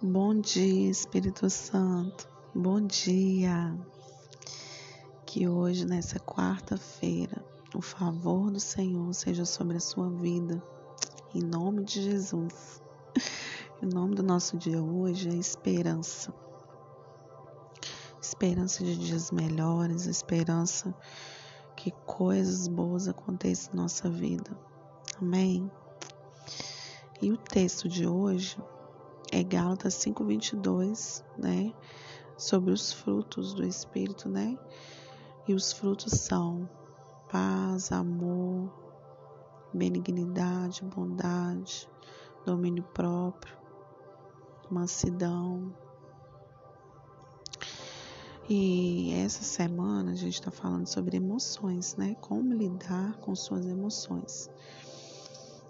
Bom dia, Espírito Santo. Bom dia. Que hoje, nessa quarta-feira, o favor do Senhor seja sobre a sua vida. Em nome de Jesus. O nome do nosso dia hoje é esperança. Esperança de dias melhores, esperança que coisas boas aconteçam na nossa vida. Amém. E o texto de hoje é Gálatas 5:22, né? Sobre os frutos do espírito, né? E os frutos são paz, amor, benignidade, bondade, domínio próprio, mansidão. E essa semana a gente está falando sobre emoções, né? Como lidar com suas emoções.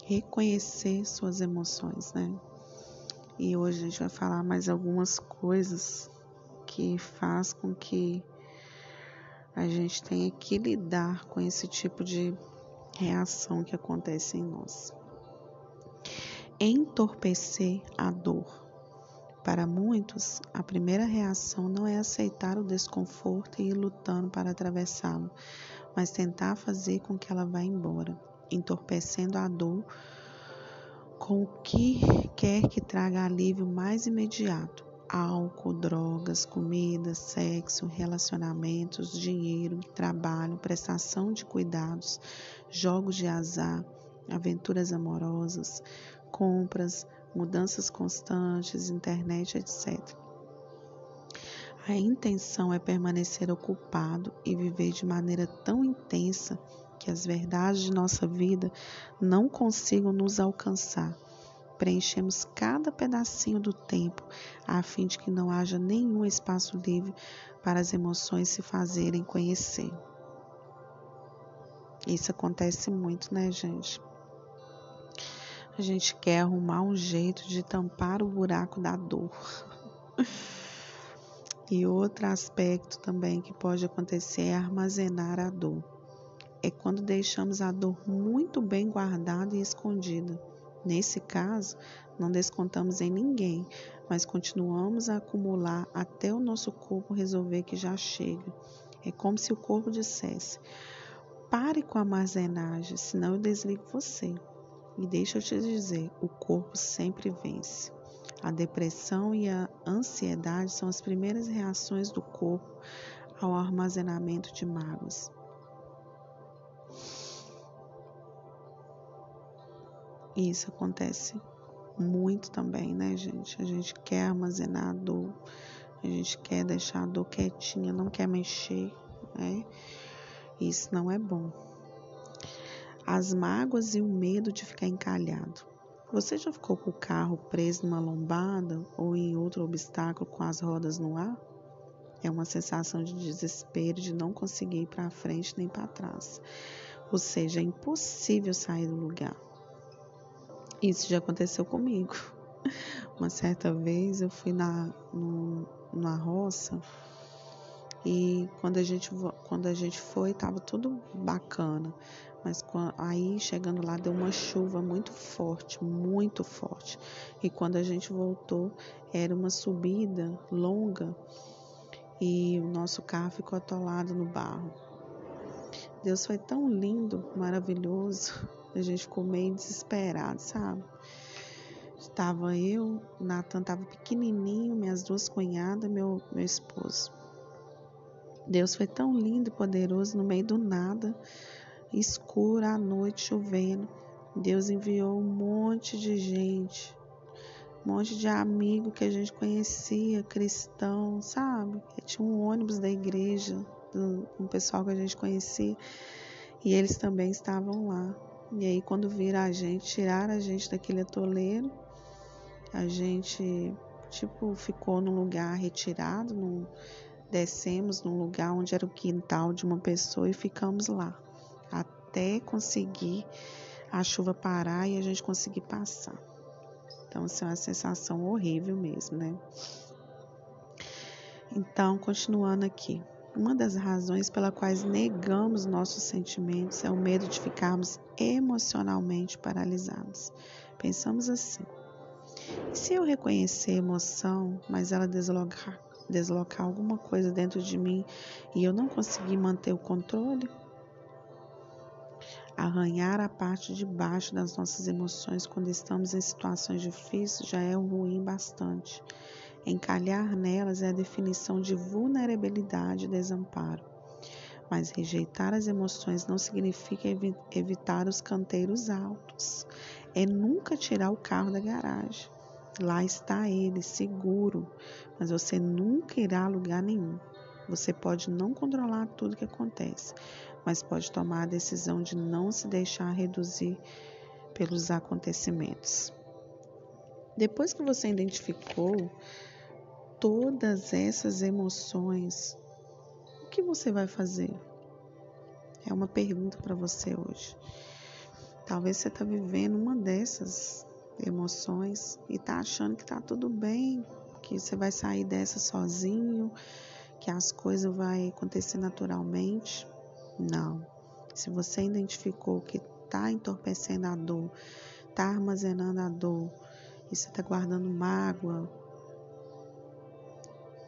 Reconhecer suas emoções, né? E hoje a gente vai falar mais algumas coisas que faz com que a gente tenha que lidar com esse tipo de reação que acontece em nós. Entorpecer a dor. Para muitos, a primeira reação não é aceitar o desconforto e ir lutando para atravessá-lo, mas tentar fazer com que ela vá embora, entorpecendo a dor com o que quer que traga alívio mais imediato: álcool, drogas, comida, sexo, relacionamentos, dinheiro, trabalho, prestação de cuidados, jogos de azar, aventuras amorosas, compras, mudanças constantes, internet, etc. A intenção é permanecer ocupado e viver de maneira tão intensa que as verdades de nossa vida não consigam nos alcançar. Preenchemos cada pedacinho do tempo a fim de que não haja nenhum espaço livre para as emoções se fazerem conhecer. Isso acontece muito, né, gente? A gente quer arrumar um jeito de tampar o buraco da dor. E outro aspecto também que pode acontecer é armazenar a dor é quando deixamos a dor muito bem guardada e escondida. Nesse caso, não descontamos em ninguém, mas continuamos a acumular até o nosso corpo resolver que já chega. É como se o corpo dissesse: pare com a armazenagem, senão eu desligo você. E deixa eu te dizer: o corpo sempre vence. A depressão e a ansiedade são as primeiras reações do corpo ao armazenamento de mágoas. E isso acontece muito também, né, gente? A gente quer armazenar a dor, a gente quer deixar a dor quietinha, não quer mexer, né? Isso não é bom. As mágoas e o medo de ficar encalhado. Você já ficou com o carro preso numa lombada ou em outro obstáculo com as rodas no ar? É uma sensação de desespero de não conseguir ir para frente nem para trás. Ou seja, é impossível sair do lugar. Isso já aconteceu comigo. Uma certa vez eu fui na, no, na roça e quando a gente, quando a gente foi, estava tudo bacana. Mas aí chegando lá deu uma chuva muito forte, muito forte. E quando a gente voltou, era uma subida longa e o nosso carro ficou atolado no barro. Deus foi tão lindo, maravilhoso. A gente ficou meio desesperado, sabe? Estava eu, Natan estava pequenininho, minhas duas cunhadas, meu, meu esposo. Deus foi tão lindo e poderoso no meio do nada, escuro à noite, chovendo. Deus enviou um monte de gente, um monte de amigo que a gente conhecia, cristão, sabe? Tinha um ônibus da igreja, um pessoal que a gente conhecia, e eles também estavam lá. E aí, quando viram a gente, tiraram a gente daquele atoleiro, a gente, tipo, ficou num lugar retirado, num, descemos num lugar onde era o quintal de uma pessoa e ficamos lá, até conseguir a chuva parar e a gente conseguir passar. Então, assim, é uma sensação horrível mesmo, né? Então, continuando aqui. Uma das razões pela quais negamos nossos sentimentos é o medo de ficarmos emocionalmente paralisados. Pensamos assim: se eu reconhecer emoção, mas ela deslocar, deslocar alguma coisa dentro de mim e eu não conseguir manter o controle? Arranhar a parte de baixo das nossas emoções quando estamos em situações difíceis já é ruim bastante. Encalhar nelas é a definição de vulnerabilidade e desamparo. Mas rejeitar as emoções não significa evitar os canteiros altos. É nunca tirar o carro da garagem. Lá está ele, seguro, mas você nunca irá a lugar nenhum. Você pode não controlar tudo que acontece, mas pode tomar a decisão de não se deixar reduzir pelos acontecimentos. Depois que você identificou todas essas emoções, o que você vai fazer? É uma pergunta para você hoje. Talvez você está vivendo uma dessas emoções e está achando que está tudo bem, que você vai sair dessa sozinho, que as coisas vão acontecer naturalmente. Não. Se você identificou que está entorpecendo a dor, está armazenando a dor, e você está guardando mágoa,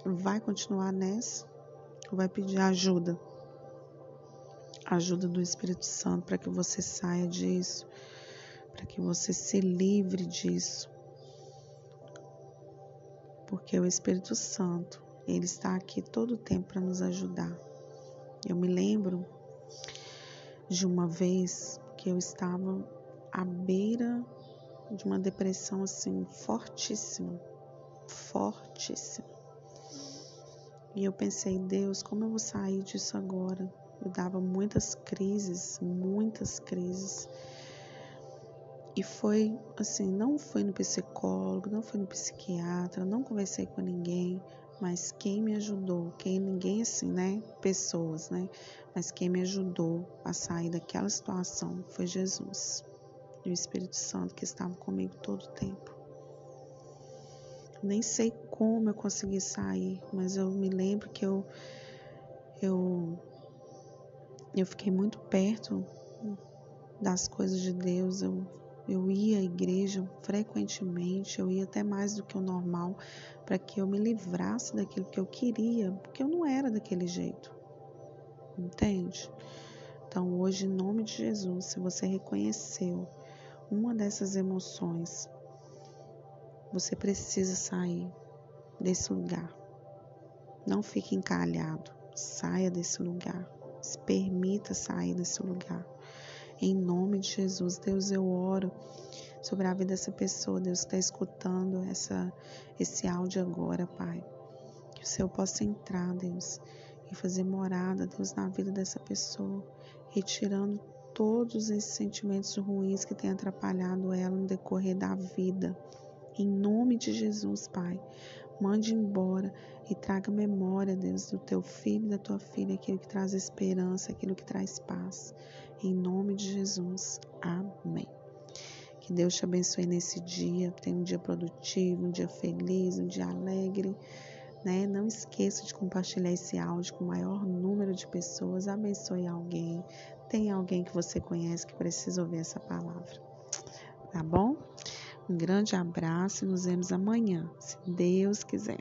vai continuar nessa vai pedir ajuda? Ajuda do Espírito Santo para que você saia disso, para que você se livre disso. Porque o Espírito Santo, ele está aqui todo o tempo para nos ajudar. Eu me lembro de uma vez que eu estava à beira de uma depressão assim fortíssima, fortíssima. E eu pensei, Deus, como eu vou sair disso agora? Eu dava muitas crises, muitas crises. E foi assim, não fui no psicólogo, não fui no psiquiatra, não conversei com ninguém, mas quem me ajudou, quem ninguém assim, né? Pessoas, né? Mas quem me ajudou a sair daquela situação foi Jesus e o Espírito Santo que estava comigo todo o tempo. Nem sei como eu consegui sair, mas eu me lembro que eu eu eu fiquei muito perto das coisas de Deus. Eu eu ia à igreja frequentemente, eu ia até mais do que o normal, para que eu me livrasse daquilo que eu queria, porque eu não era daquele jeito. Entende? Então, hoje, em nome de Jesus, se você reconheceu uma dessas emoções, você precisa sair desse lugar. Não fique encalhado. Saia desse lugar. Se permita sair desse lugar. Em nome de Jesus, Deus, eu oro sobre a vida dessa pessoa, Deus, que está escutando essa, esse áudio agora, Pai. Que o Senhor possa entrar, Deus, e fazer morada, Deus, na vida dessa pessoa, retirando todos esses sentimentos ruins que têm atrapalhado ela no decorrer da vida. Em nome de Jesus, Pai, mande embora e traga memória, Deus, do teu filho e da tua filha, aquilo que traz esperança, aquilo que traz paz. Em nome de Jesus. Amém. Que Deus te abençoe nesse dia. Tenha um dia produtivo, um dia feliz, um dia alegre. Né? Não esqueça de compartilhar esse áudio com o maior número de pessoas. Abençoe alguém. Tem alguém que você conhece que precisa ouvir essa palavra. Tá bom? Um grande abraço e nos vemos amanhã, se Deus quiser.